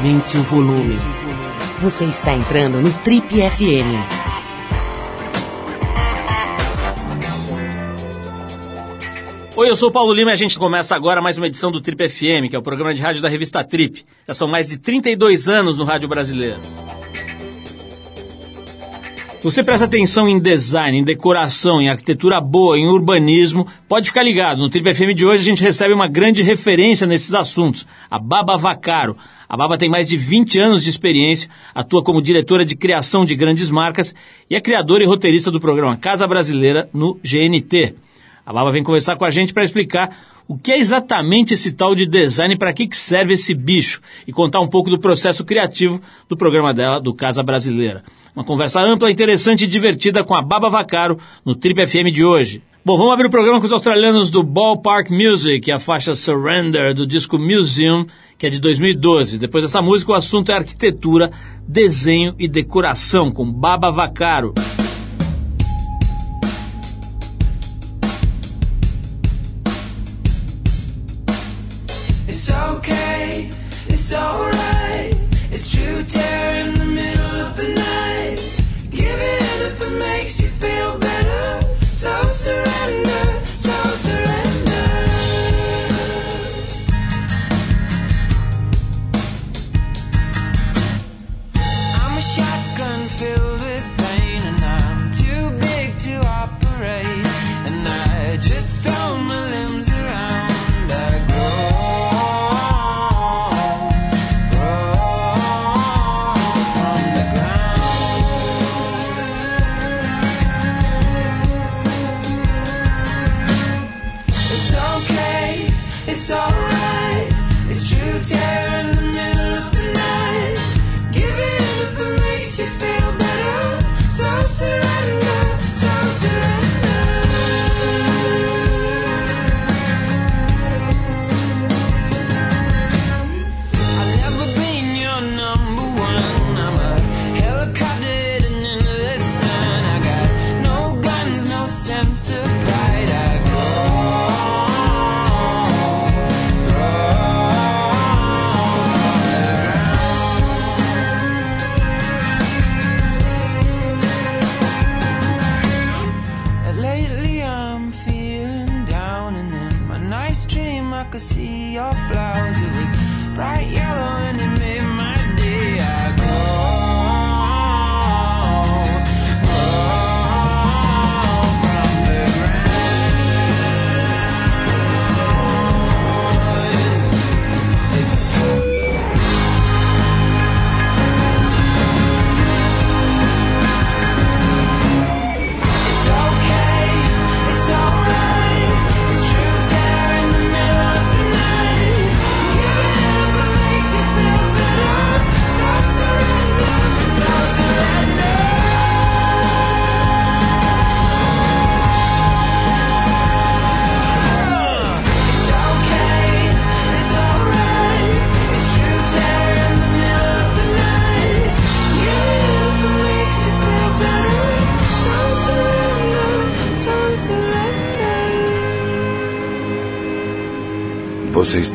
Aumente o volume. Você está entrando no Trip FM. Oi, eu sou o Paulo Lima e a gente começa agora mais uma edição do Trip FM, que é o programa de rádio da revista Trip. Já são mais de 32 anos no rádio brasileiro. Você presta atenção em design, em decoração, em arquitetura boa, em urbanismo, pode ficar ligado. No Trip FM de hoje a gente recebe uma grande referência nesses assuntos, a Baba Vacaro. A Baba tem mais de 20 anos de experiência, atua como diretora de criação de grandes marcas e é criadora e roteirista do programa Casa Brasileira no GNT. A Baba vem conversar com a gente para explicar o que é exatamente esse tal de design, para que, que serve esse bicho e contar um pouco do processo criativo do programa dela, do Casa Brasileira. Uma conversa ampla, interessante e divertida com a Baba Vacaro no Trip FM de hoje. Bom, vamos abrir o programa com os australianos do Ballpark Music, a faixa Surrender do disco Museum, que é de 2012. Depois dessa música, o assunto é arquitetura, desenho e decoração, com Baba Vacaro. It's okay, it's alright.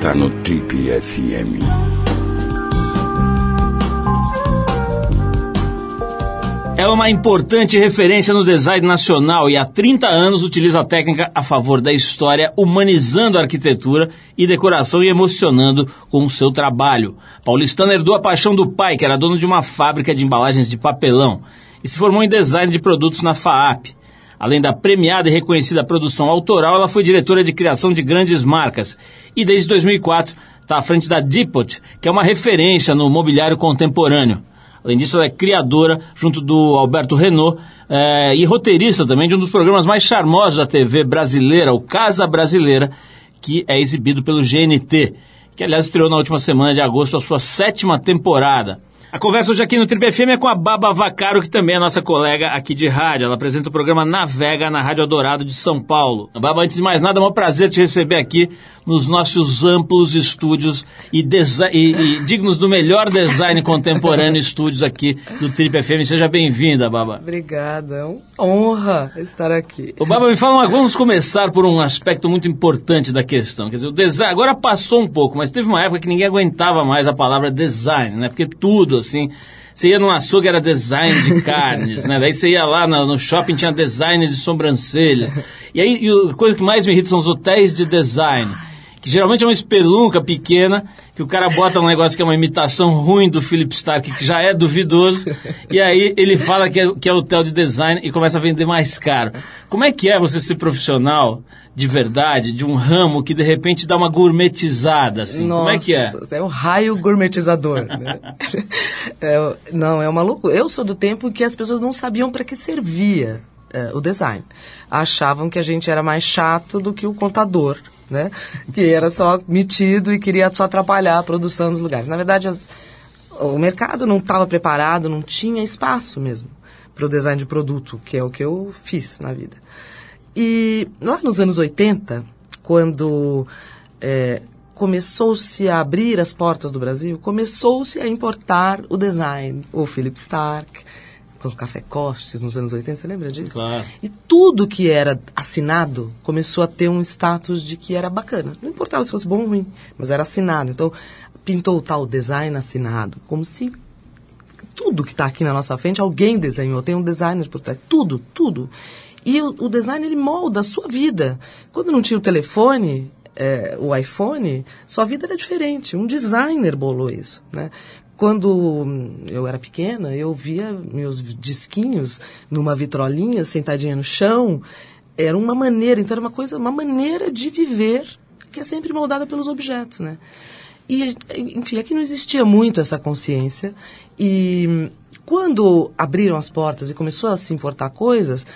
Está no Trip FM. É uma importante referência no design nacional e há 30 anos utiliza a técnica a favor da história, humanizando a arquitetura e decoração e emocionando com o seu trabalho. Paulistano herdou a paixão do pai, que era dono de uma fábrica de embalagens de papelão, e se formou em design de produtos na FAAP. Além da premiada e reconhecida produção autoral, ela foi diretora de criação de grandes marcas e desde 2004 está à frente da Depot, que é uma referência no mobiliário contemporâneo. Além disso, ela é criadora, junto do Alberto Renault, eh, e roteirista também de um dos programas mais charmosos da TV brasileira, o Casa Brasileira, que é exibido pelo GNT, que aliás estreou na última semana de agosto a sua sétima temporada. A conversa hoje aqui no Triple FM é com a Baba Vacaro, que também é nossa colega aqui de rádio. Ela apresenta o programa Navega na Rádio Eldorado de São Paulo. Baba, antes de mais nada, é um prazer te receber aqui nos nossos amplos estúdios e, e- e dignos do melhor design contemporâneo estúdios aqui do Triple FM. Seja bem-vinda, Baba. Obrigada, é uma honra estar aqui. Ô, Baba, me fala, uma- vamos começar por um aspecto muito importante da questão. Quer dizer, o design, agora passou um pouco, mas teve uma época que ninguém aguentava mais a palavra design, né? Porque tudo, assim, você ia num açougue, era design de carnes, né? Daí você ia lá no, no shopping, tinha design de sobrancelha. E aí, e a coisa que mais me irrita são os hotéis de design. Que geralmente é uma espelunca pequena, que o cara bota um negócio que é uma imitação ruim do Philip Stark, que já é duvidoso, e aí ele fala que é, que é hotel de design e começa a vender mais caro. Como é que é você ser profissional de verdade, de um ramo que de repente dá uma gourmetizada, assim? Como é que é? Nossa, É um raio gourmetizador. né? É, não, é uma loucura. Eu sou do tempo em que as pessoas não sabiam para que servia é, o design. Achavam que a gente era mais chato do que o contador, né? Que era só metido e queria só atrapalhar a produção dos lugares. Na verdade, as- o mercado não estava preparado, não tinha espaço mesmo para o design de produto, que é o que eu fiz na vida. E lá nos anos 80, quando é, começou-se a abrir as portas do Brasil, começou-se a importar o design, o Philip Stark, com o Café Costes nos anos 80, você lembra disso? Claro. E tudo que era assinado começou a ter um status de que era bacana. Não importava se fosse bom ou ruim, mas era assinado. Então, pintou o tal design assinado, como se tudo que está aqui na nossa frente, alguém desenhou, tem um designer por trás, tudo, tudo. E o, o design, ele molda a sua vida. Quando não tinha o telefone, é, o iPhone, sua vida era diferente. Um designer bolou isso, né? Quando eu era pequena, eu via meus disquinhos numa vitrolinha, sentadinha no chão. Era uma maneira, então era uma coisa, uma maneira de viver que é sempre moldada pelos objetos, né? E, enfim, aqui não existia muito essa consciência. E hum, quando abriram as portas e começou a se importar coisas,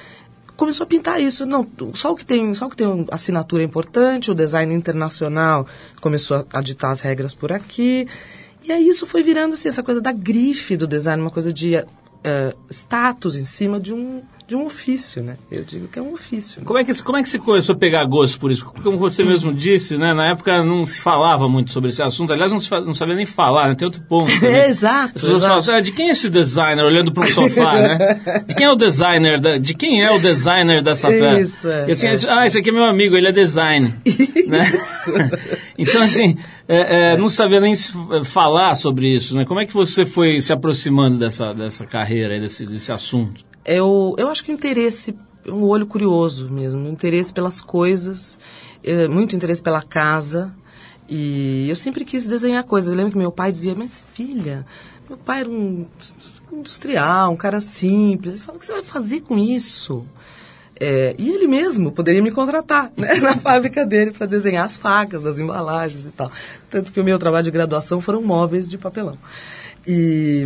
começou a pintar isso. Não, só o que tem, só o que tem assinatura é importante, o design internacional começou a, a ditar as regras por aqui. E aí isso foi virando assim, essa coisa da grife do design, uma coisa de eh, status em cima de um, de um ofício, né? Eu digo que é um ofício. né? Como é, que, como é que você começou a pegar gosto por isso? Como você mesmo disse, né? Na época não se falava muito sobre esse assunto. Aliás, não, se não sabia nem falar, né? Tem outro ponto. também. Exato, As pessoas falam assim, "Ah, de quem é esse designer? Olhando para um sofá, né? De quem é o designer? Da, de quem é o designer dessa peça? Isso, é, E assim, é. ah, esse aqui é meu amigo, ele é design. né? então, assim, é, é, não sabia nem f- falar sobre isso, né? Como é que você foi se aproximando dessa, dessa carreira, desse, desse assunto? Eu, eu acho que o interesse, um olho curioso mesmo, um interesse pelas coisas, eh, muito interesse pela casa. E eu sempre quis desenhar coisas. Eu lembro que meu pai dizia, mas filha, meu pai era um industrial, um cara simples. Ele falou, o que você vai fazer com isso? É, e ele mesmo poderia me contratar né, na fábrica dele para desenhar as facas, as embalagens e tal. Tanto que o meu trabalho de graduação foram móveis de papelão. E,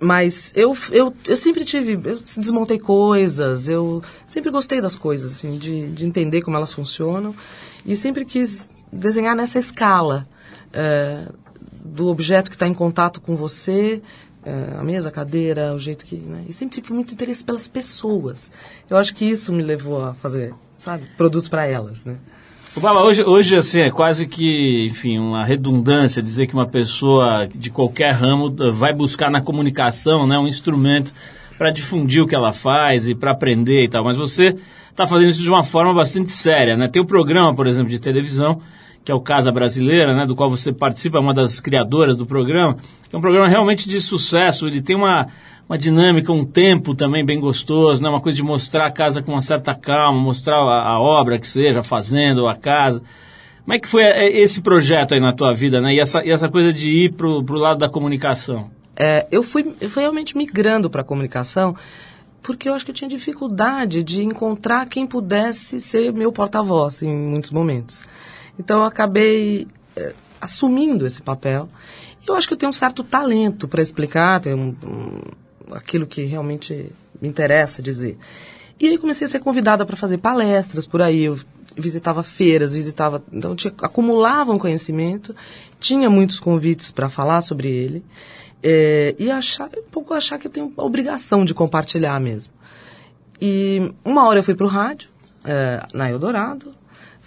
mas eu, eu, eu sempre tive, eu desmontei coisas, eu sempre gostei das coisas, assim, de, de entender como elas funcionam e sempre quis desenhar nessa escala é, do objeto que está em contato com você, é, a mesa, a cadeira, o jeito que. Né? E sempre tive muito interesse pelas pessoas. Eu acho que isso me levou a fazer, sabe, produtos para elas, né? O Baba, hoje, hoje assim, é quase que, enfim, uma redundância dizer que uma pessoa de qualquer ramo vai buscar na comunicação né, um instrumento para difundir o que ela faz e para aprender e tal. Mas você está fazendo isso de uma forma bastante séria, né? Tem um programa, por exemplo, de televisão, que é o Casa Brasileira, né, do qual você participa, é uma das criadoras do programa, que é um programa realmente de sucesso. Ele tem uma, uma dinâmica, um tempo também bem gostoso, né? uma coisa de mostrar a casa com uma certa calma, mostrar a, a obra que seja, a fazenda ou a casa. Como é que foi eh, esse projeto aí na tua vida, né? E essa, e essa coisa de ir pro, pro lado da comunicação? É, eu, fui, eu fui realmente migrando para a comunicação porque eu acho que eu tinha dificuldade de encontrar quem pudesse ser meu porta-voz em muitos momentos. Então eu acabei é, assumindo esse papel. Eu acho que eu tenho um certo talento para explicar tenho um, aquilo que realmente me interessa dizer. E aí comecei a ser convidada para fazer palestras por aí. Eu visitava feiras, visitava. Então tinha, acumulava um conhecimento, tinha muitos convites para falar sobre ele. É, e achar, um pouco achar que eu tenho a obrigação de compartilhar mesmo. E uma hora eu fui para o rádio, é, na Eldorado,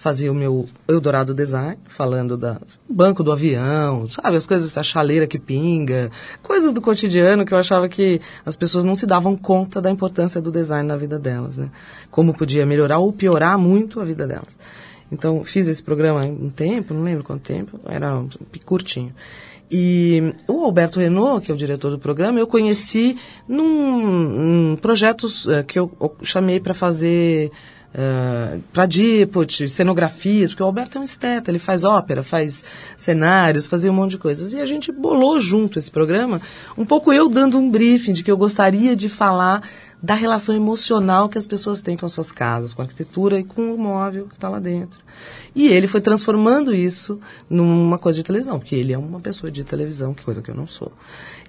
fazia o meu Eldorado Design, falando do banco do avião, sabe, as coisas, a chaleira que pinga, coisas do cotidiano que eu achava que as pessoas não se davam conta da importância do design na vida delas, né? Como podia melhorar ou piorar muito a vida delas. Então, fiz esse programa um tempo, não lembro quanto tempo, era um curtinho. E o Alberto Renault, que é o diretor do programa, eu conheci num, num projetos eh, que eu chamei para fazer uh, para Dipot, cenografias, porque o Alberto é um esteta, ele faz ópera, faz cenários, fazia um monte de coisas. E a gente bolou junto esse programa, um pouco eu dando um briefing de que eu gostaria de falar da relação emocional que as pessoas têm com as suas casas, com a arquitetura e com o móvel que está lá dentro. E ele foi transformando isso numa coisa de televisão, porque ele é uma pessoa de televisão, que coisa que eu não sou.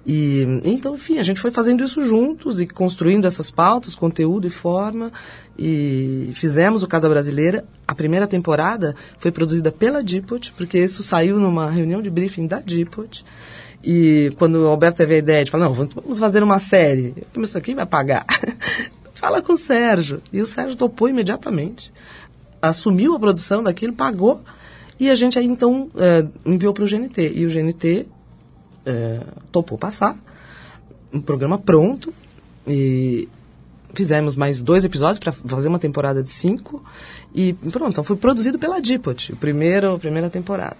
E então, enfim, a gente foi fazendo isso juntos e construindo essas pautas, conteúdo e forma. E fizemos o Casa Brasileira. A primeira temporada foi produzida pela Dipot, porque isso saiu numa reunião de briefing da Dipot. E quando o Alberto teve a ideia de falar, não, vamos fazer uma série. Eu isso aqui vai pagar? Fala com o Sérgio. E o Sérgio topou imediatamente. Assumiu a produção daquilo, pagou. E a gente aí então é, enviou para o GNT. E o GNT é, topou passar. Um programa pronto. E fizemos mais dois episódios para fazer uma temporada de cinco. E pronto, então foi produzido pela Dipot, a primeira temporada.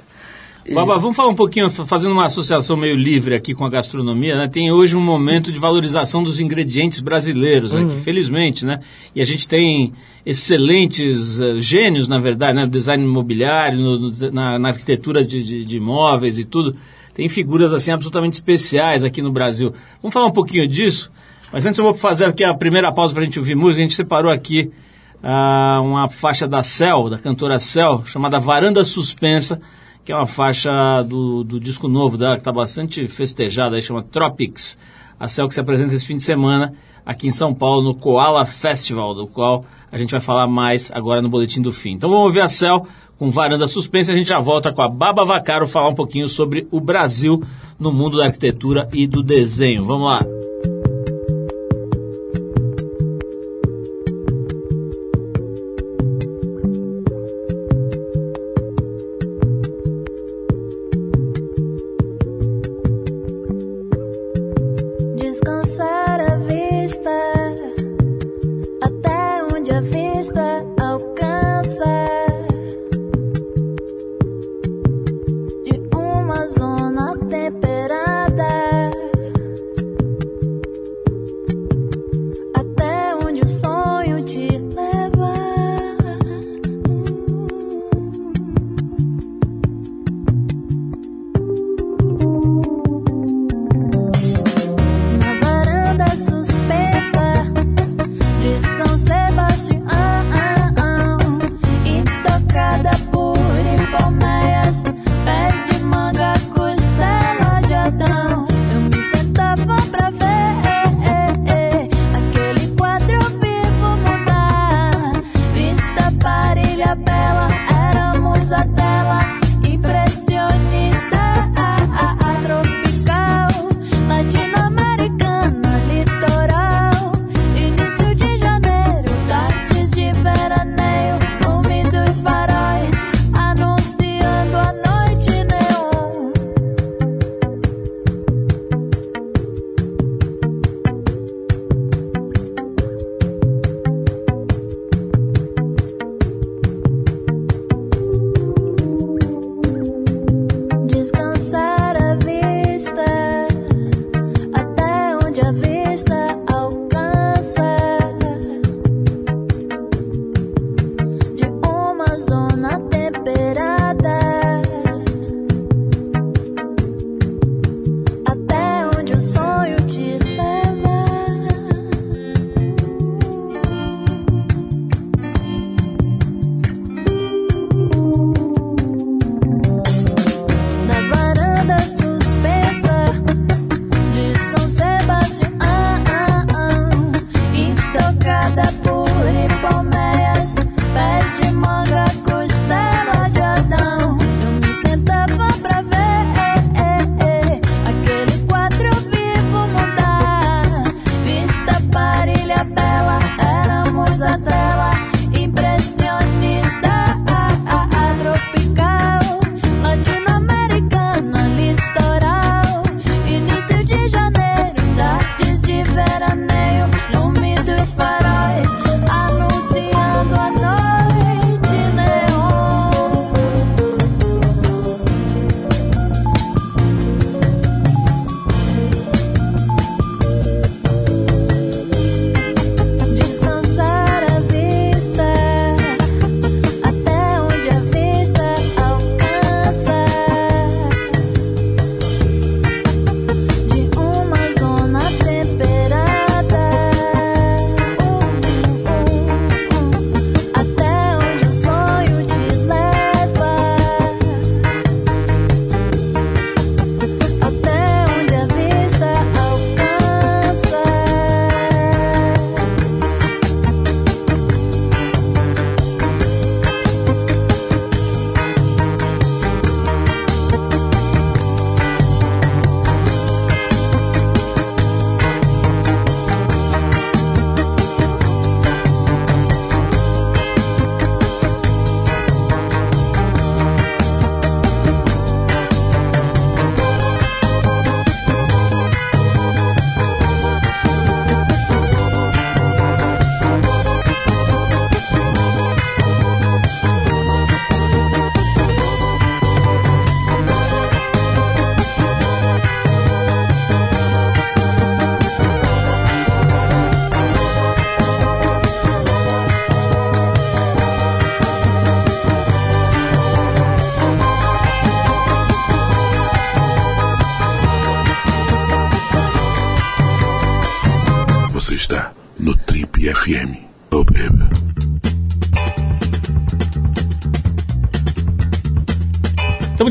Baba, vamos falar um pouquinho, fazendo uma associação meio livre aqui com a gastronomia, né? Tem hoje um momento de valorização dos ingredientes brasileiros aqui, uhum. felizmente, né? E a gente tem excelentes uh, gênios, na verdade, né? No design imobiliário, no, no, na, na, arquitetura de, de, de imóveis e tudo. Tem figuras, assim, absolutamente especiais aqui no Brasil. Vamos falar um pouquinho disso? Mas antes eu vou fazer aqui a primeira pausa para a gente ouvir música. A gente separou aqui uh, uma faixa da Cell, da cantora Cell, chamada Varanda Suspensa, que é uma faixa do, do disco novo dela, que está bastante festejada, aí chama Tropics. A que se apresenta esse fim de semana aqui em São Paulo, no Koala Festival, do qual a gente vai falar mais agora no Boletim do Fim. Então vamos ouvir a Cell com Varanda Suspensa, a gente já volta com a Baba Vacaro falar um pouquinho sobre o Brasil no mundo da arquitetura e do desenho. Vamos lá!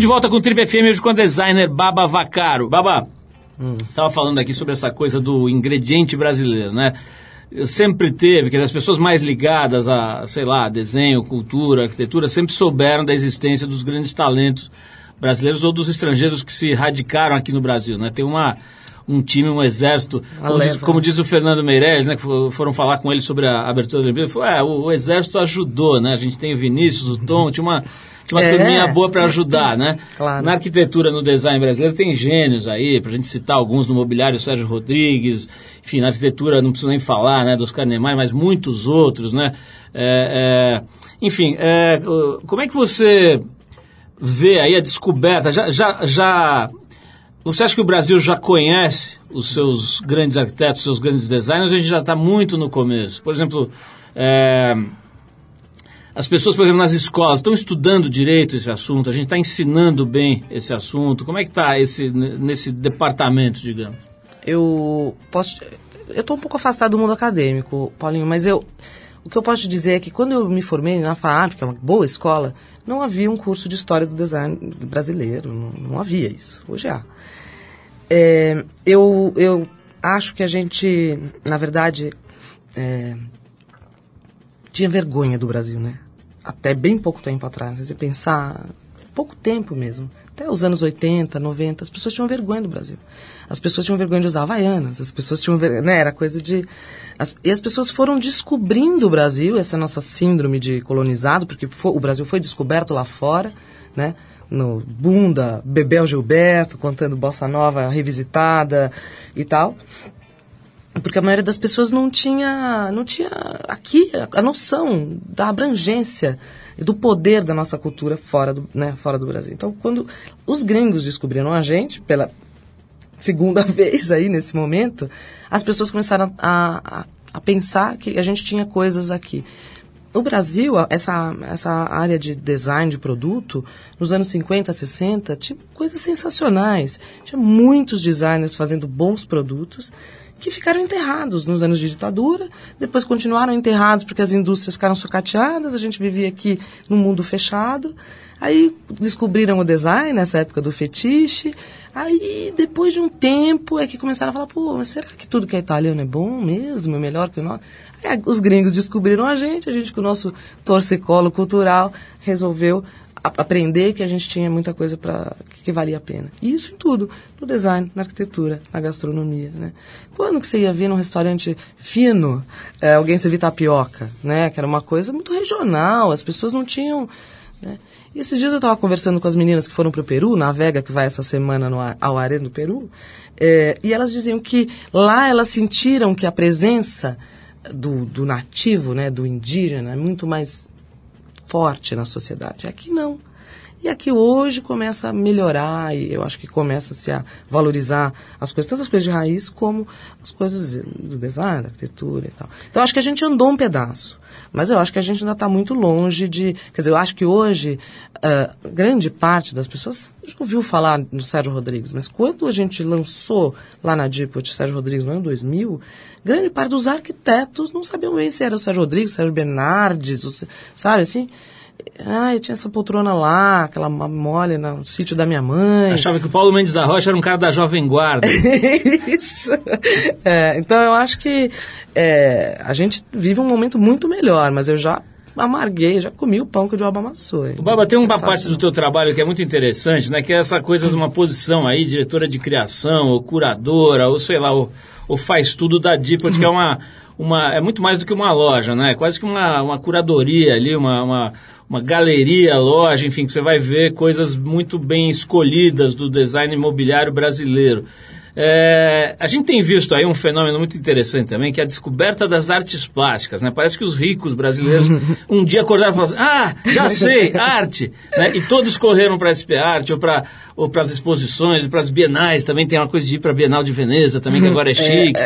De volta com o Trip FM hoje com a designer Baba Vacaro. Baba, estava falando aqui sobre essa coisa do ingrediente brasileiro, né? Sempre teve, que as pessoas mais ligadas a, sei lá, desenho, cultura, arquitetura, sempre souberam da existência dos grandes talentos brasileiros ou dos estrangeiros que se radicaram aqui no Brasil, né? Tem uma um time, um exército, como, diz, como diz o Fernando Meirelles, né, que fo- foram falar com ele sobre a abertura da Olimpíada, falou, é, o, o exército ajudou, né? A gente tem o Vinícius, o Tom, tinha uma uma É. turminha boa para ajudar, né? Claro. Na arquitetura, no design brasileiro, tem gênios aí, pra gente citar alguns no mobiliário, Sérgio Rodrigues, enfim, na arquitetura não preciso nem falar, né, dos Carnemai, mas muitos outros, né? É, é, enfim, é, como é que você vê aí a descoberta? Já, já, já, você acha que o Brasil já conhece os seus grandes arquitetos, os seus grandes designers, a gente já está muito no começo? Por exemplo, é, as pessoas, por exemplo, nas escolas estão estudando direito esse assunto, a gente está ensinando bem esse assunto. Como é que está esse, nesse departamento, digamos? Eu posso. Eu estou um pouco afastado do mundo acadêmico, Paulinho, mas eu. O que eu posso te dizer é que quando eu me formei na FAAP, que é uma boa escola, não havia um curso de história do design brasileiro. Não, não havia isso. Hoje há. É, eu, eu acho que a gente, na verdade, é, tinha vergonha do Brasil, né? Até bem pouco tempo atrás. Se pensar, pouco tempo mesmo. Até os anos 80, 90, as pessoas tinham vergonha do Brasil. As pessoas tinham vergonha de usar havaianas, as pessoas tinham vergonha, né? Era coisa de... as- e as pessoas foram descobrindo o Brasil, essa nossa síndrome de colonizado, porque fo- o Brasil foi descoberto lá fora, né? No Bunda, Bebel Gilberto, contando Bossa Nova revisitada e tal porque a maioria das pessoas não tinha, não tinha aqui a, noção da abrangência e do poder da nossa cultura fora do, né, fora do Brasil. Então, quando os gringos descobriram a gente, pela segunda vez aí nesse momento, as pessoas começaram a, a, a pensar que a gente tinha coisas aqui. O Brasil, essa, essa área de design de produto, nos anos 50, 60, tinha coisas sensacionais. Tinha muitos designers fazendo bons produtos que ficaram enterrados nos anos de ditadura, depois continuaram enterrados porque as indústrias ficaram sucateadas, a gente vivia aqui num mundo fechado. Aí descobriram o design nessa época do fetiche. Aí, depois de um tempo, é que começaram a falar, pô, mas será que tudo que é italiano é bom mesmo? É melhor que o nosso? Aí, os gringos descobriram a gente, a gente com o nosso torcicolo cultural resolveu aprender que a gente tinha muita coisa para que, valia a pena. E isso em tudo, no design, na arquitetura, na gastronomia, né? Quando que você ia ver num restaurante fino eh, alguém servir tapioca, né? Que era uma coisa muito regional, as pessoas não tinham... Né? E esses dias eu estava conversando com as meninas que foram para o Peru, na Vega, que vai essa semana no, ao Arena do Peru, eh, e elas diziam que lá elas sentiram que a presença do, do nativo, né, do indígena, é muito mais forte na sociedade. Aqui não. E aqui hoje começa a melhorar e eu acho que começa-se a valorizar as coisas, tanto as coisas de raiz como as coisas do design, da arquitetura e tal. Então acho que a gente andou um pedaço, mas eu acho que a gente ainda está muito longe de... Quer dizer, eu acho que hoje ah, grande parte das pessoas já ouviu falar do Sérgio Rodrigues, mas quando a gente lançou lá na Dipot Sérgio Rodrigues no ano 2000, grande parte dos arquitetos não sabiam bem se era o Sérgio Rodrigues, Sérgio Bernardes, sabe assim? Ah, eu tinha essa poltrona lá, aquela mole no sítio da minha mãe. Achava que o Paulo Mendes da Rocha era um cara da Jovem Guarda. Isso. É, então eu acho que é, a gente vive um momento muito melhor, mas eu já amarguei, já comi o pão que o diabo amassou. hein? Baba, tem é uma fácil, parte do teu trabalho que é muito interessante, né? Que é essa coisa de uma posição aí, diretora de criação, ou curadora, ou sei lá, ou, ou faz tudo da Dipot, que é uma, uma... É muito mais do que uma loja, né? É quase que uma, uma curadoria ali, uma, uma, uma galeria, loja, enfim, que você vai ver coisas muito bem escolhidas do design imobiliário brasileiro. É, a gente tem visto aí um fenômeno muito interessante também, que é a descoberta das artes plásticas, né? Parece que os ricos brasileiros um dia acordaram e falaram assim, ah, já sei, arte! Né? E todos correram para a SP Arte ou para ou as exposições, para as bienais, também tem uma coisa de ir para a Bienal de Veneza também, que agora é chique,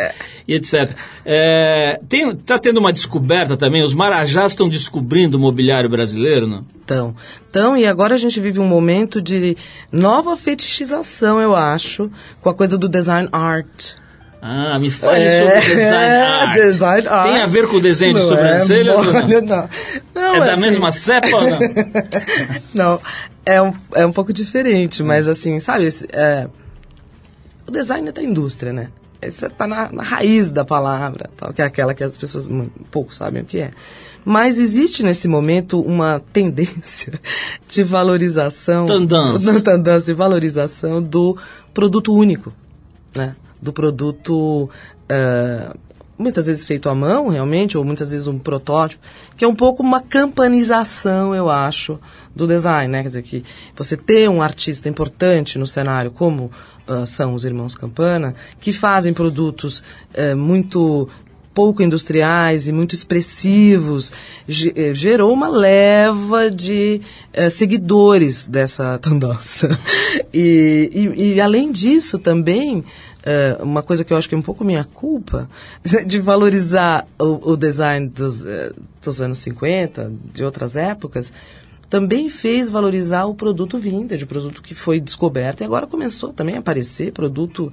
e etc. É, tem, tá tendo uma descoberta também, os marajás estão descobrindo o mobiliário brasileiro, não? Então, então, e agora a gente vive um momento de nova fetichização, eu acho, com a coisa do design art. Ah, me fale É. sobre design art. Design art. Tem a ver com o desenho de Não sobrancelha? É, não? não. É da assim, mesma cepa ou não? não, é um, é um pouco diferente, mas assim, sabe, esse, é, o design é da indústria, né? Isso está na, na raiz da palavra, tal, que é aquela que as pessoas muito, pouco sabem o que é. Mas existe nesse momento uma tendência de valorização... Tendência. Uma tendência de valorização do produto único, né? Do produto... eh, muitas vezes feito à mão, realmente, ou muitas vezes um protótipo, que é um pouco uma campanização, eu acho, do design, né? Quer dizer, que você ter um artista importante no cenário, como ah, são os irmãos Campana, que fazem produtos eh, muito pouco industriais e muito expressivos, eh, gerou uma leva de eh, seguidores dessa tendência. E, e, e, além disso também, eh, uma coisa que eu acho que é um pouco minha culpa, de valorizar o, o design dos, dos anos 50, de outras épocas, também fez valorizar o produto vintage, o produto que foi descoberto e agora começou também a aparecer produto,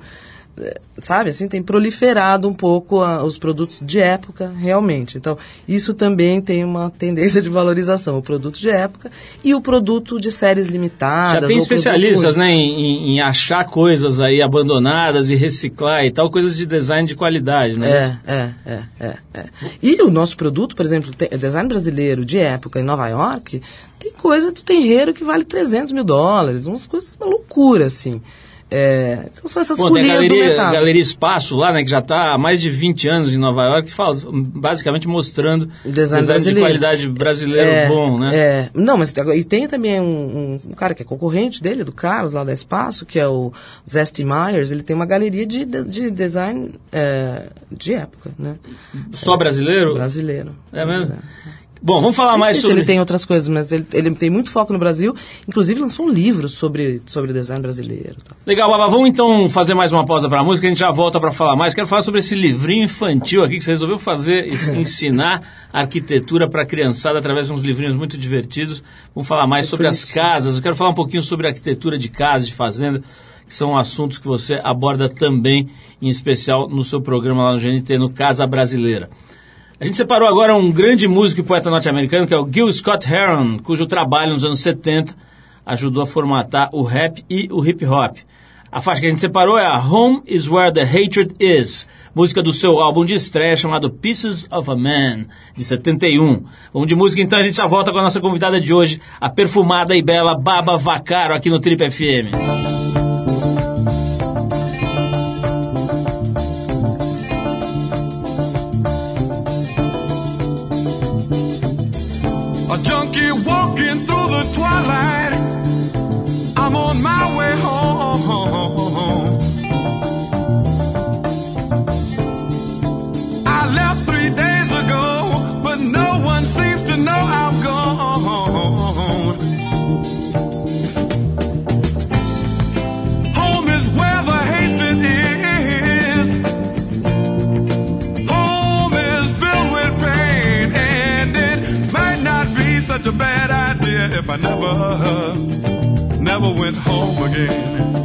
sabe, assim, tem proliferado um pouco a- os produtos de época, realmente. Então, isso também tem uma tendência de valorização, o produto de época e o produto de séries limitadas. Já tem especialistas, né, em, em- em achar coisas aí abandonadas e reciclar e tal, coisas de design de qualidade, né? É, é, é, é, é. E o nosso produto, por exemplo, tem, design brasileiro de época em Nova York, tem coisa do terreiro que vale 300 mil dólares, umas coisas, uma loucura, assim. É, então são essas Pô, tem a galeria, mercado. Galeria Espaço lá, né, que já está há mais de 20 anos em Nova York, que fala, basicamente mostrando Design de brasileiro. qualidade brasileiro É, bom, né? É, não, mas e tem também um, um- cara que é concorrente dele, do Carlos, lá da Espaço, que é o Zesty Myers, ele tem uma galeria de, de, de design é, de época, né? Só brasileiro? Brasileiro. É mesmo? Bom, vamos falar Não mais sei se sobre... ele tem outras coisas, mas ele, ele tem muito foco no Brasil. Inclusive lançou um livro sobre, sobre design brasileiro. tal. Legal, Baba, vamos então fazer mais uma pausa para a música, a gente já volta para falar mais. Quero falar sobre esse livrinho infantil aqui que você resolveu fazer, ens- ensinar arquitetura para a criançada através de uns livrinhos muito divertidos. Vamos falar mais sobre as casas, eu quero falar um pouquinho sobre arquitetura de casa, de fazenda, que são assuntos que você aborda também, em especial no seu programa lá no GNT, no Casa Brasileira. A gente separou agora um grande músico e poeta norte-americano, que é o Gil Scott Heron, cujo trabalho nos anos 70 ajudou a formatar o rap e o hip hop. A faixa que a gente separou é a Home is Where the Hatred Is, música do seu álbum de estreia chamado Pieces of a Man, de 71. Vamos de música então, a gente já volta com a nossa convidada de hoje, a perfumada e bela Baba Vacaro, aqui no Trip FM. Junkie walking through the twilight. I'm on my way home. I never, never went home again.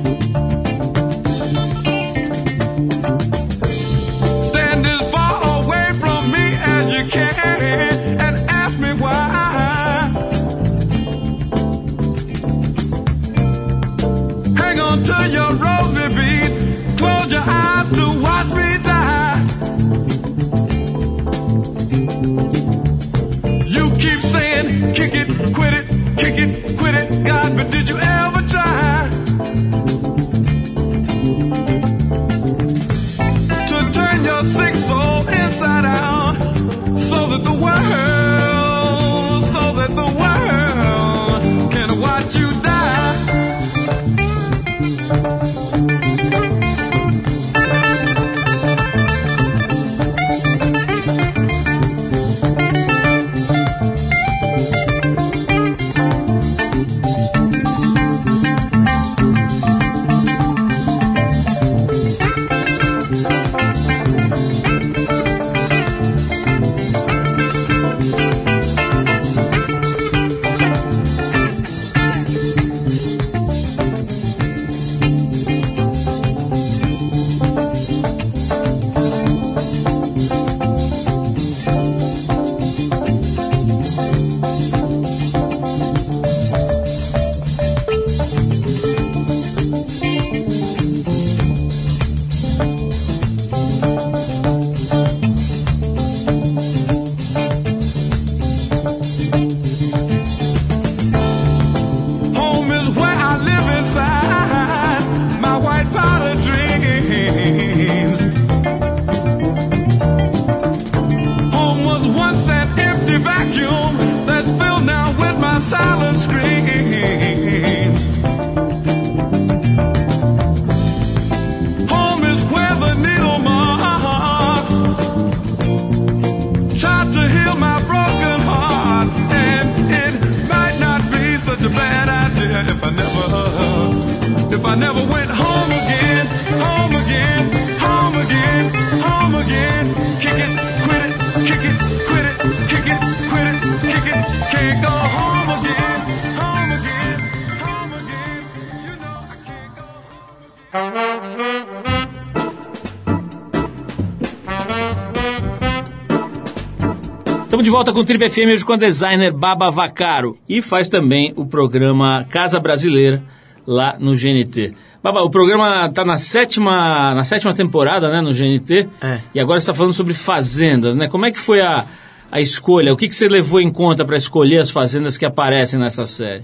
Estamos de volta com o Trip FM hoje com a designer Baba Vacaro e faz também o programa Casa Brasileira lá no GNT. Baba, o programa está na sétima, na sétima temporada, né, no GNT. É. E agora está falando sobre fazendas, né? Como é que foi a, a escolha? O que, que você levou em conta para escolher as fazendas que aparecem nessa série?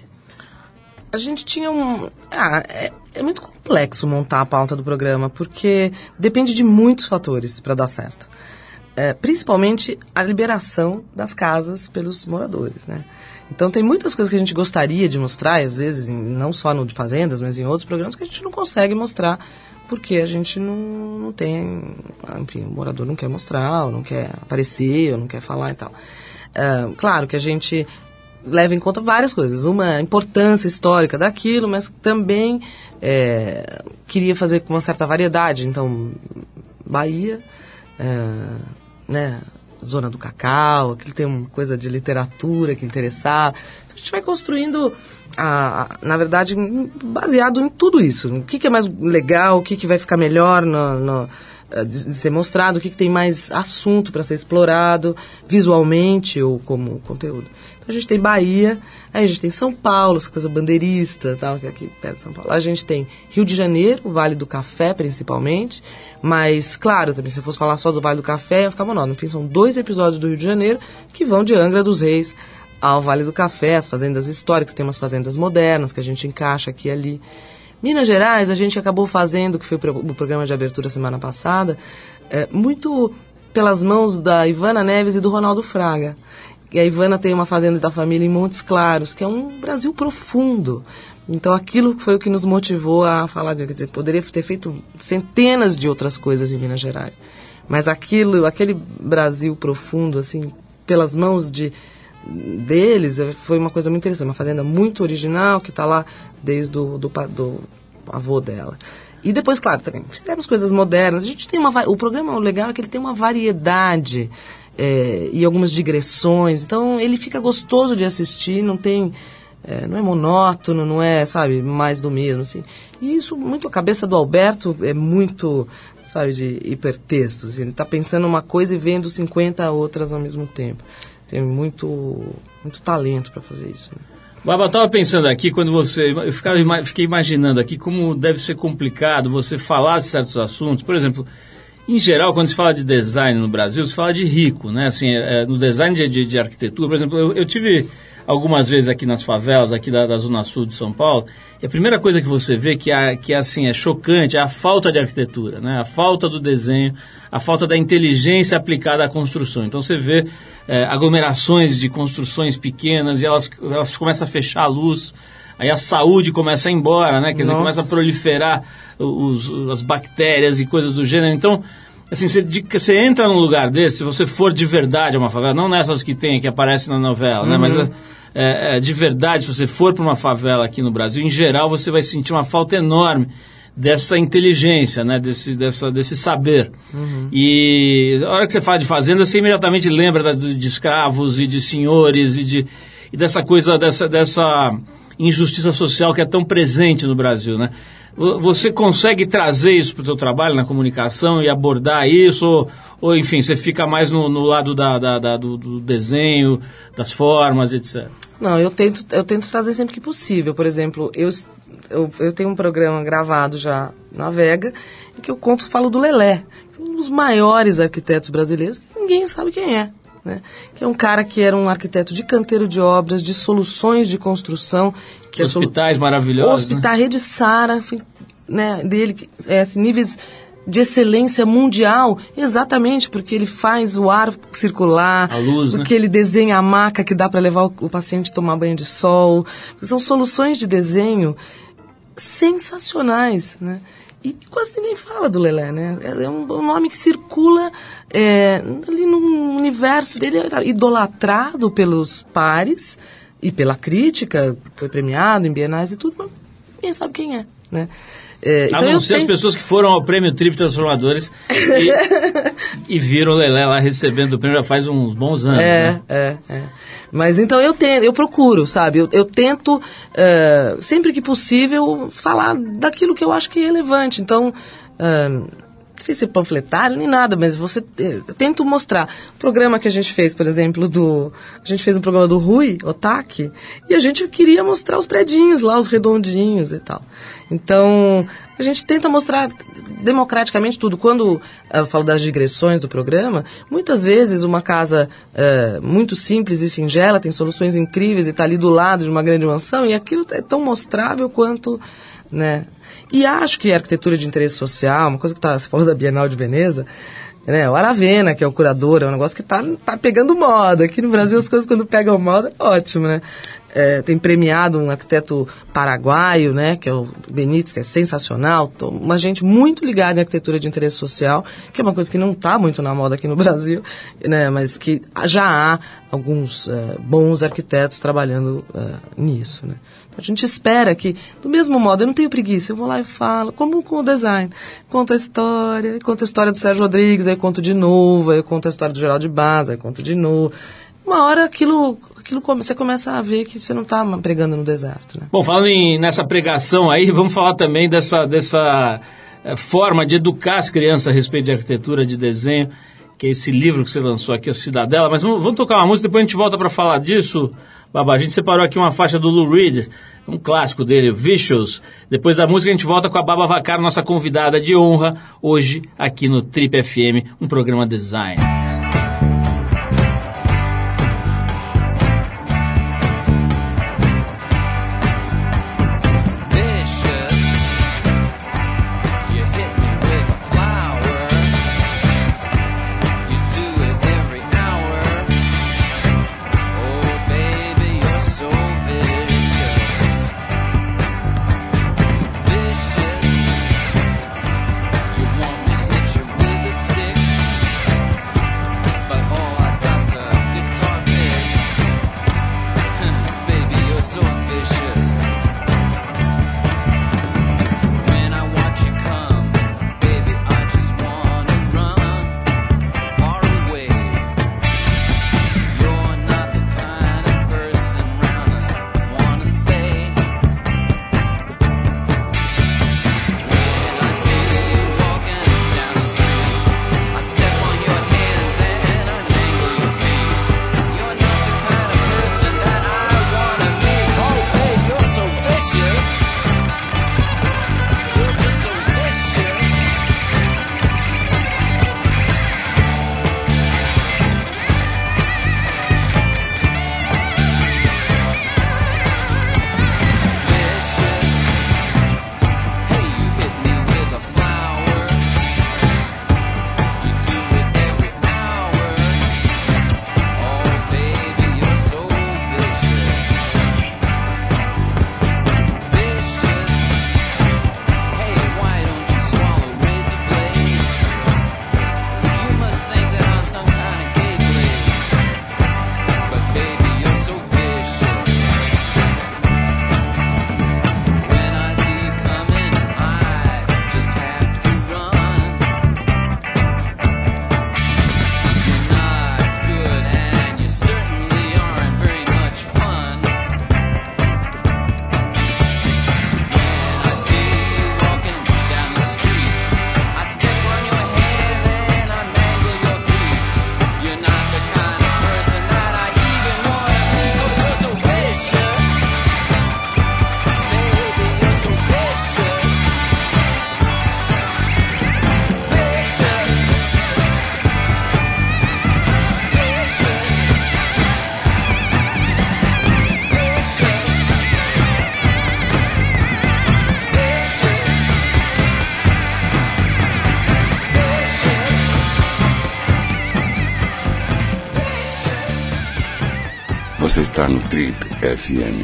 A gente tinha um. Ah, é, é muito complexo montar a pauta do programa, porque depende de muitos fatores para dar certo. É, principalmente a liberação das casas pelos moradores, né? Então tem muitas coisas que a gente gostaria de mostrar, às vezes, não só no de Fazendas, mas em outros programas, que a gente não consegue mostrar, porque a gente não, não tem. Enfim, o morador não quer mostrar, ou não quer aparecer, ou não quer falar e tal. É, claro que a gente leva em conta várias coisas. Uma, a importância histórica daquilo, mas também é, queria fazer com uma certa variedade. Então, Bahia, é, né, Zona do Cacau, aquilo tem uma coisa de literatura que interessava. Então, a gente vai construindo, a, a- na verdade, baseado em tudo isso. O que, que é mais legal, o que, que vai ficar melhor no, no, eh, de, de ser mostrado, o que, que tem mais assunto para ser explorado, visualmente ou como conteúdo. A gente tem Bahia, aí a gente tem São Paulo, essa coisa bandeirista, tal, que é aqui perto de São Paulo. A gente tem Rio de Janeiro, o Vale do Café principalmente, mas claro, também se eu fosse falar só do Vale do Café, ia ficar monótono. Enfim, são dois episódios do Rio de Janeiro que vão de Angra dos Reis ao Vale do Café, as fazendas históricas, tem umas fazendas modernas que a gente encaixa aqui e ali. Minas Gerais, a gente acabou fazendo, que foi o programa de abertura semana passada, é, muito pelas mãos da Ivana Neves e do Ronaldo Fraga. E a Ivana tem uma fazenda da família em Montes Claros, que é um Brasil profundo. Então aquilo foi o que nos motivou a falar, de, quer dizer, poderia ter feito centenas de outras coisas em Minas Gerais. Mas aquilo, aquele Brasil profundo, assim, pelas mãos de deles, foi uma coisa muito interessante. Uma fazenda muito original, que está lá desde o do, pa- do avô dela. E depois, claro, também fizemos coisas modernas. A gente tem uma... O programa o legal é que ele tem uma variedade eh, e algumas digressões. Então, ele fica gostoso de assistir, não tem... eh, não é monótono, não é, sabe, mais do mesmo, assim. E isso, muito, a cabeça do Alberto é muito, sabe, de hipertexto, assim. Ele está pensando uma coisa e vendo 50 outras ao mesmo tempo. Tem muito, muito talento para fazer isso. Né? Baba, estava pensando aqui, quando você. Eu ficava, fiquei imaginando aqui como deve ser complicado você falar de certos assuntos. Por exemplo, em geral, quando se fala de design no Brasil, se fala de rico, né? Assim, é, no design de, de- de arquitetura, por exemplo, eu, eu tive algumas vezes aqui nas favelas, aqui da, da Zona Sul de São Paulo, e a primeira coisa que você vê que, é, que assim, é chocante é a falta de arquitetura, né? A falta do desenho, a falta da inteligência aplicada à construção. Então você vê é, aglomerações de construções pequenas e elas, elas começam a fechar a luz, aí a saúde começa a ir embora, né? Quer dizer, Nossa. começa a proliferar os, as bactérias e coisas do gênero. Então, assim, você, de- você entra num lugar desse, se você for de verdade a uma favela, não nessas que tem, que aparecem na novela, né? Mas é, é, de verdade, se você for para uma favela aqui no Brasil, em geral, você vai sentir uma falta enorme dessa inteligência, né? Desse, dessa, desse saber. E a hora que você fala de fazenda, você imediatamente lembra das- de, escravos e de senhores e, de, e dessa coisa, dessa, dessa injustiça social que é tão presente no Brasil, né? Vo- Você consegue trazer isso para o seu trabalho na comunicação e abordar isso? Ou, ou, enfim, você fica mais no, no lado da, da- da- do, do desenho, das formas, etc. Não, eu tento, eu tento trazer sempre que possível. Por exemplo, eu, eu, eu tenho um programa gravado já na Vega, em que eu conto, falo do Lelé, um dos maiores arquitetos brasileiros, que ninguém sabe quem é. Né? Que é um cara que era um arquiteto de canteiro de obras, de soluções de construção. Que é solu- Hospitais maravilhosos. né? Hospital, a Rede Sara, né, dele, é, assim, níveis de excelência mundial, exatamente porque ele faz o ar circular, luz, né? porque ele desenha a maca que dá para levar o, o paciente a tomar banho de sol. São soluções de desenho sensacionais, né? E quase ninguém fala do Lelé, né? É é um, um nome que circula é, ali no universo dele, era idolatrado pelos pares e pela crítica, foi premiado em bienais e tudo, mas ninguém sabe quem é, né? É, A não ser as pessoas que foram ao prêmio Trip Transformadores e, e viram o Lelé lá recebendo o prêmio já faz uns bons anos. É, né? é, é. Mas então eu tento, eu procuro, sabe? Eu, eu tento, eh, sempre que possível, falar daquilo que eu acho que é relevante. Então, ah, sei se é panfletário nem nada, mas você eh, eu tento mostrar. O programa que a gente fez, por exemplo, do a gente fez um programa do Rui Otaki e a gente queria mostrar os predinhos lá, os redondinhos e tal. Então a gente tenta mostrar democraticamente tudo. Quando eu falo das digressões do programa, muitas vezes uma casa eh, muito simples e singela tem soluções incríveis e está ali do lado de uma grande mansão e aquilo é tão mostrável quanto né? E acho que a arquitetura de interesse social, uma coisa que tá, você falou da Bienal de Veneza, né? O Aravena, que é o curador, é um negócio que tá, tá pegando moda. Aqui no Brasil as coisas quando pegam moda, é ótimo, né? É, tem premiado um arquiteto paraguaio, né, que é o Benítez, que é sensacional, uma gente muito ligada em arquitetura de interesse social, que é uma coisa que não está muito na moda aqui no Brasil, né, mas que já há alguns é, bons arquitetos trabalhando é, nisso, né. A gente espera que, do mesmo modo, eu não tenho preguiça, eu vou lá e falo, como com o design. Conto a história, conto a história do Sérgio Rodrigues, aí conto de novo, aí conto a história do Geraldo de Baz, aí conto de novo. Uma hora aquilo, aquilo você começa a ver que você não está pregando no deserto, né? Bom, falando em, nessa pregação aí, vamos falar também dessa, dessa eh, forma de educar as crianças a respeito de arquitetura, de desenho, que é esse livro que você lançou aqui, a Cidadela. Mas vamos, vamos tocar uma música, depois a gente volta para falar disso. Babá, a gente separou aqui uma faixa do Lou Reed, um clássico dele, Vicious. Depois da música a gente volta com a Baba Vacar, nossa convidada de honra, hoje aqui no Trip FM, um programa design. Você está no Trip FM.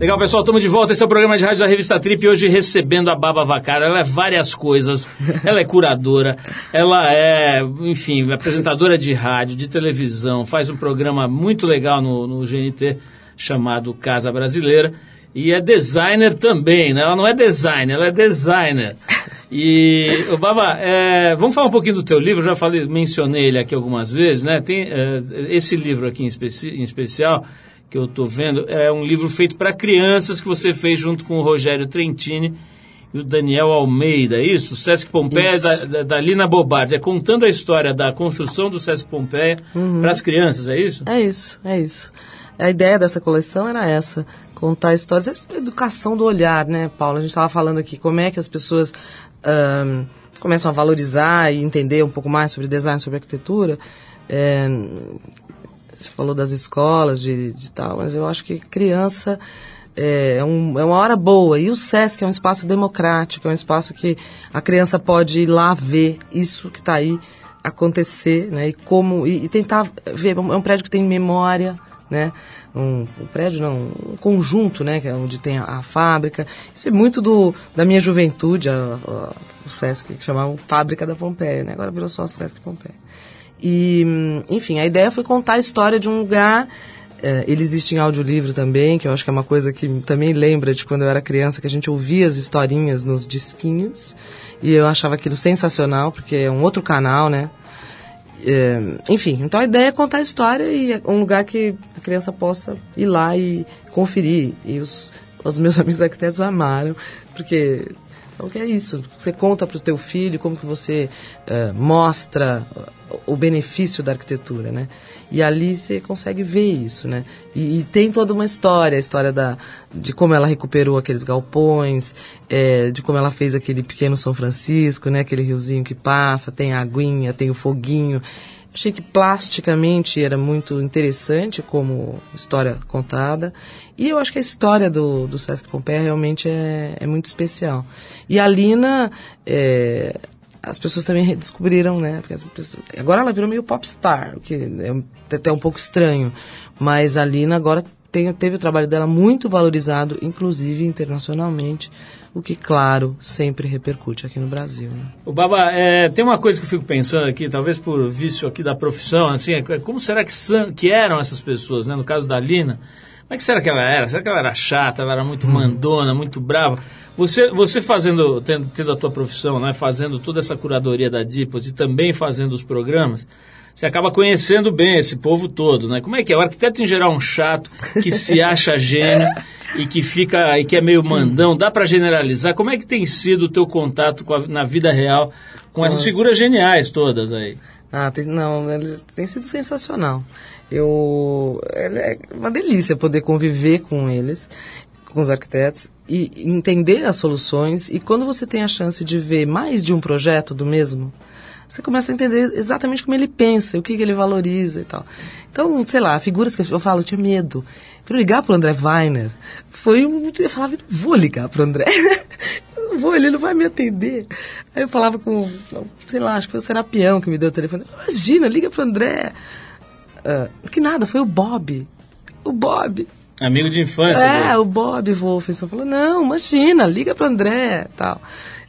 Legal, pessoal, estamos de volta. Esse é o programa de rádio da revista Trip. Hoje recebendo a Baba Vacara. Ela é várias coisas. Ela é curadora, ela é, enfim, apresentadora de rádio, de televisão, faz um programa muito legal no, no GNT chamado Casa Brasileira. E é designer também, né? Ela não é designer, ela é designer. E, ô, Baba, é, vamos falar um pouquinho do teu livro. Já falei, mencionei ele aqui algumas vezes, né? Tem é, esse livro aqui em, especi- em especial que eu estou vendo. É um livro feito para crianças que você fez junto com o Rogério Trentini e o Daniel Almeida, é isso? O Sesc Pompeia Isso. da, da, da Lina Bobardi. É contando a história da construção do Sesc Pompeia para as crianças, é isso? É isso, é isso. A ideia dessa coleção era essa, contar histórias, é educação do olhar, né, Paulo? A gente estava falando aqui como é que as pessoas ahn, começam a valorizar e entender um pouco mais sobre design, sobre arquitetura. É, você falou das escolas, de, de tal, mas eu acho que criança é, é um- é uma hora boa. E o SESC é um espaço democrático, é um espaço que a criança pode ir lá ver isso que está aí acontecer, né? E como e, e tentar ver. É um prédio que tem memória, né? Um, um prédio não, um conjunto, né? Que é onde tem a, a fábrica. Isso é muito do da minha juventude, a- a- o SESC que chamavam Fábrica da Pompeia, né? Agora virou só SESC Pompeia. E, enfim, a ideia foi contar a história de um lugar. eh, ele existe em audiolivro também, que eu acho que é uma coisa que também lembra de quando eu era criança, que a gente ouvia as historinhas nos disquinhos. E eu achava aquilo sensacional, porque é um outro canal, né? É, enfim, então a ideia é contar a história e é um lugar que a criança possa ir lá e conferir. E os, os meus amigos arquitetos amaram, porque então, que é isso. Você conta para o teu filho como que você eh, mostra o benefício da arquitetura, né? E ali você consegue ver isso, né? E, e tem toda uma história, a história da, de como ela recuperou aqueles galpões, eh, de como ela fez aquele pequeno São Francisco, né? Aquele riozinho que passa, tem a aguinha, tem o foguinho. Achei que plasticamente era muito interessante como história contada. E eu acho que a história do, do Sesc Pompeia realmente é, é muito especial. E a Lina, é, as pessoas também redescobriram, né? Pessoas- agora ela virou meio popstar, o que é até um pouco estranho. Mas a Lina agora tem, teve o trabalho dela muito valorizado, inclusive internacionalmente. O que, claro, sempre repercute aqui no Brasil. Né? O Baba, é, tem uma coisa que eu fico pensando aqui, talvez por vício aqui da profissão, assim, é, como será que, são, que eram essas pessoas, né? No caso da Lina, como é que será que ela era? Será que ela era chata, ela era muito mandona, muito brava? Você, você fazendo, tendo, tendo a tua profissão, né? Fazendo toda essa curadoria da Dipod e também fazendo os programas, você acaba conhecendo bem esse povo todo, né? Como é que é? O arquiteto em geral é um chato, que se acha gênio e que fica e que é meio mandão. Dá para generalizar? Como é que tem sido o teu contato com a- na vida real com essas figuras geniais todas aí? Ah, tem, não, tem sido sensacional. Eu, é uma delícia poder conviver com eles, com os arquitetos e entender as soluções. E quando você tem a chance de ver mais de um projeto do mesmo, você começa a entender exatamente como ele pensa, o que, que ele valoriza e tal. Então, sei lá, figuras que eu falo, eu tinha medo. Para ligar para o André Weiner, foi um. Eu falava, vou ligar para o André. Vou, ele não vai me atender. Aí eu falava com, sei lá, acho que foi o Serapião que me deu o telefone. Imagina, liga para o André. Ah, que nada, foi o Bob. O Bob. Amigo de infância. É, dele. o Bob Wolfenson falou, não, imagina, liga pro André tal.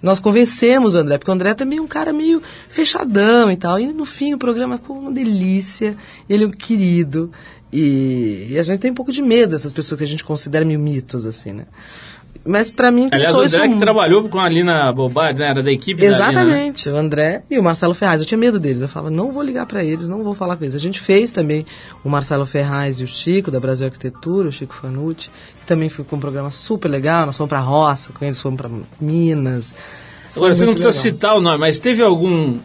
Nós convencemos o André, porque o André também é um cara meio fechadão e tal. E no fim o programa ficou uma delícia, ele é um querido. E, e a gente tem um pouco de medo dessas pessoas que a gente considera meio mitos, assim, né? Mas pra mim, Aliás, o André que um- trabalhou com a Lina Bobardi, né? Era da equipe da Lina, né? Exatamente, o André e o Marcelo Ferraz. Eu tinha medo deles. Eu falava, não vou ligar para eles, não vou falar com eles. A gente fez também o Marcelo Ferraz e o Chico, da Brasil Arquitetura, o Chico Fanucci, que também foi com um programa super legal. Nós fomos para roça, com eles fomos para Minas. Foi Agora, você não precisa legal. citar o nome, mas teve algum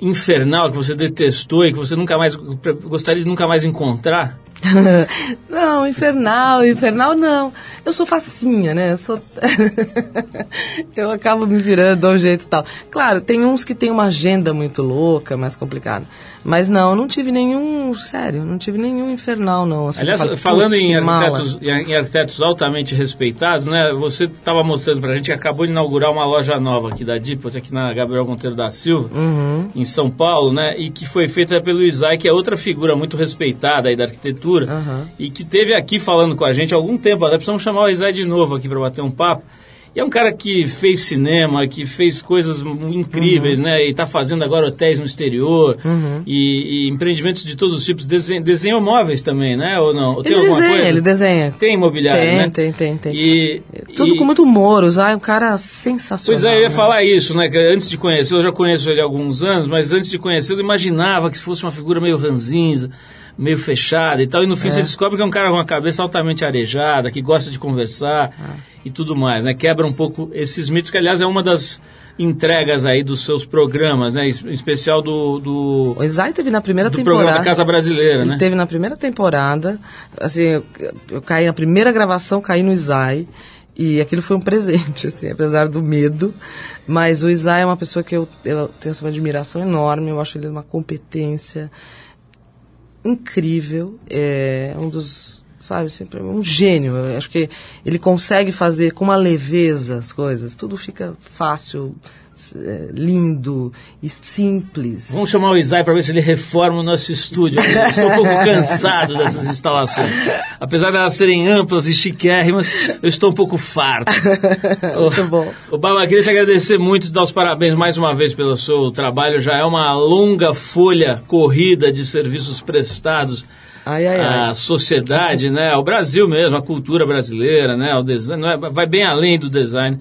infernal que você detestou e que você nunca mais gostaria de nunca mais encontrar? não, infernal, infernal não. Eu sou facinha, né? Eu sou. eu acabo me virando de um jeito e tal. Claro, tem uns que tem uma agenda muito louca, mais complicada. Mas não, não tive nenhum. Sério, não tive nenhum infernal, não. Assim, Aliás, falo, falando "Putz, em que mala." arquitetos, em arquitetos altamente respeitados, né? Você estava mostrando pra gente que acabou de inaugurar uma loja nova aqui da Dipot, aqui na Gabriel Monteiro da Silva, Uhum. em São Paulo, né? E que foi feita pelo Isai, que é outra figura muito respeitada aí da arquitetura, Aham. e que teve aqui falando com a gente há algum tempo. Até precisamos chamar o Isai de novo aqui para bater um papo. E é um cara que fez cinema, que fez coisas incríveis, né? E está fazendo agora hotéis no exterior e, e empreendimentos de todos os tipos. Desenha, desenhou móveis também, né? Ou não? Ou tem Ele alguma desenha, coisa? ele desenha. Tem imobiliário, Tem, né? tem, tem, tem. E, Tudo e- com muito humor, o Zay é um cara sensacional. Pois é, eu ia né? falar isso, né? Antes de conhecer, eu já conheço ele há alguns anos, mas antes de conhecer, eu imaginava que fosse uma figura meio ranzinza, meio fechada e tal, e no fim você descobre que é um cara com uma cabeça altamente arejada, que gosta de conversar e tudo mais, né? Quebra um pouco esses mitos, que aliás é uma das entregas aí dos seus programas, né? Em especial do, do, O Isai teve na primeira do temporada. programa Casa Brasileira, né? teve na primeira temporada, assim, eu, eu caí na primeira gravação, caí no Isai, e aquilo foi um presente, assim, apesar do medo. Mas o Isai é uma pessoa que eu, eu tenho uma admiração enorme, eu acho ele uma competência incrível, é um dos, sabe, sempre um gênio. Eu acho que ele consegue fazer com uma leveza as coisas, tudo fica fácil, lindo e simples. Vamos chamar o Isai para ver se ele reforma o nosso estúdio. Estou um pouco cansado dessas instalações. Apesar de elas serem amplas e chiquérrimas, eu estou um pouco farto. Muito bom. O Baba, queria te agradecer muito, dar os parabéns mais uma vez pelo seu trabalho. Já é uma longa folha corrida de serviços prestados Ai, ai, à ai. sociedade, né? Ao Brasil mesmo, à cultura brasileira, né? Ao design, é- vai bem além do design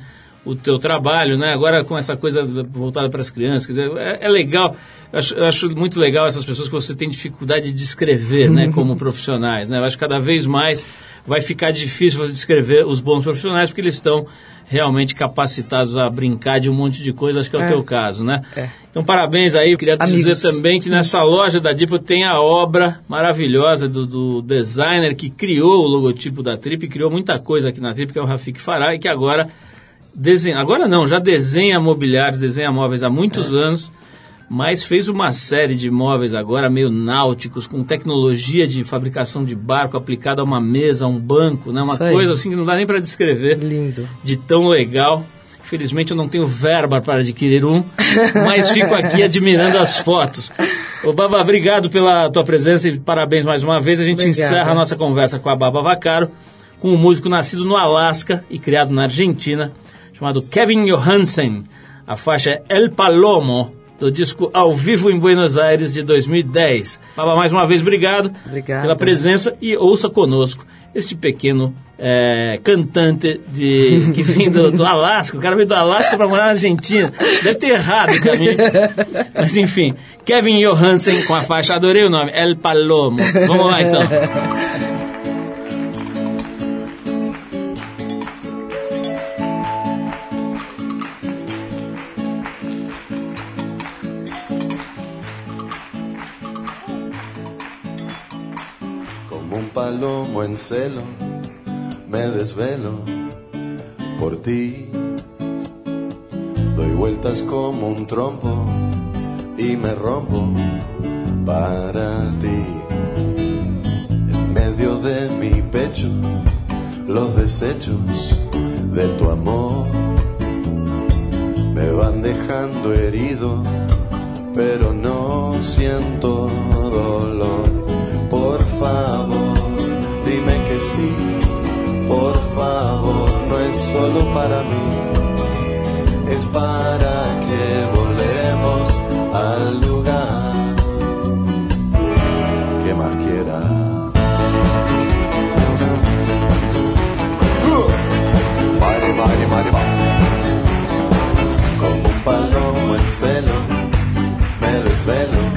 o teu trabalho, né? Agora com essa coisa voltada para as crianças, quer dizer, é, é legal. Eu acho, eu acho muito legal essas pessoas que você tem dificuldade de descrever, né? Como profissionais, né? Eu acho que cada vez mais vai ficar difícil você descrever os bons profissionais porque eles estão realmente capacitados a brincar de um monte de coisa, acho que é o É. teu caso, né? É. Então, parabéns aí. Eu queria te Amigos. dizer também que nessa loja da Dipo tem a obra maravilhosa do, do designer que criou o logotipo da Trip, criou muita coisa aqui na Trip, que é o Rafik Farah, e que agora desenha, agora não, já desenha mobiliários, desenha móveis há muitos É. anos, mas fez uma série de móveis agora meio náuticos, com tecnologia de fabricação de barco aplicada a uma mesa, a um banco, né? Uma coisa assim que não dá nem para descrever Lindo. de tão legal. Infelizmente eu não tenho verba para adquirir um, mas fico aqui admirando as fotos. Ô Baba, obrigado pela tua presença e parabéns mais uma vez. A gente Obrigada. encerra a nossa conversa com a Baba Vacaro, com um músico nascido no Alasca e criado na Argentina, chamado Kevin Johansen. A faixa é El Palomo, do disco Ao Vivo em Buenos Aires de 2010. Baba, mais uma vez, obrigado Obrigada. pela presença e ouça conosco este pequeno é, cantante de, que vem do, do Alasca. O cara veio do Alasca para morar na Argentina. Deve ter errado o caminho. Mas enfim, Kevin Johansen com a faixa, adorei o nome, El Palomo. Vamos lá então. Palomo en celo, me desvelo por ti. Doy vueltas como un trompo y me rompo para ti. En medio de mi pecho, los desechos de tu amor me van dejando herido, pero no siento dolor. Por favor, por favor, no es solo para mí, es para que volvemos al lugar que más quiera. Como un palomo en celo, me desvelo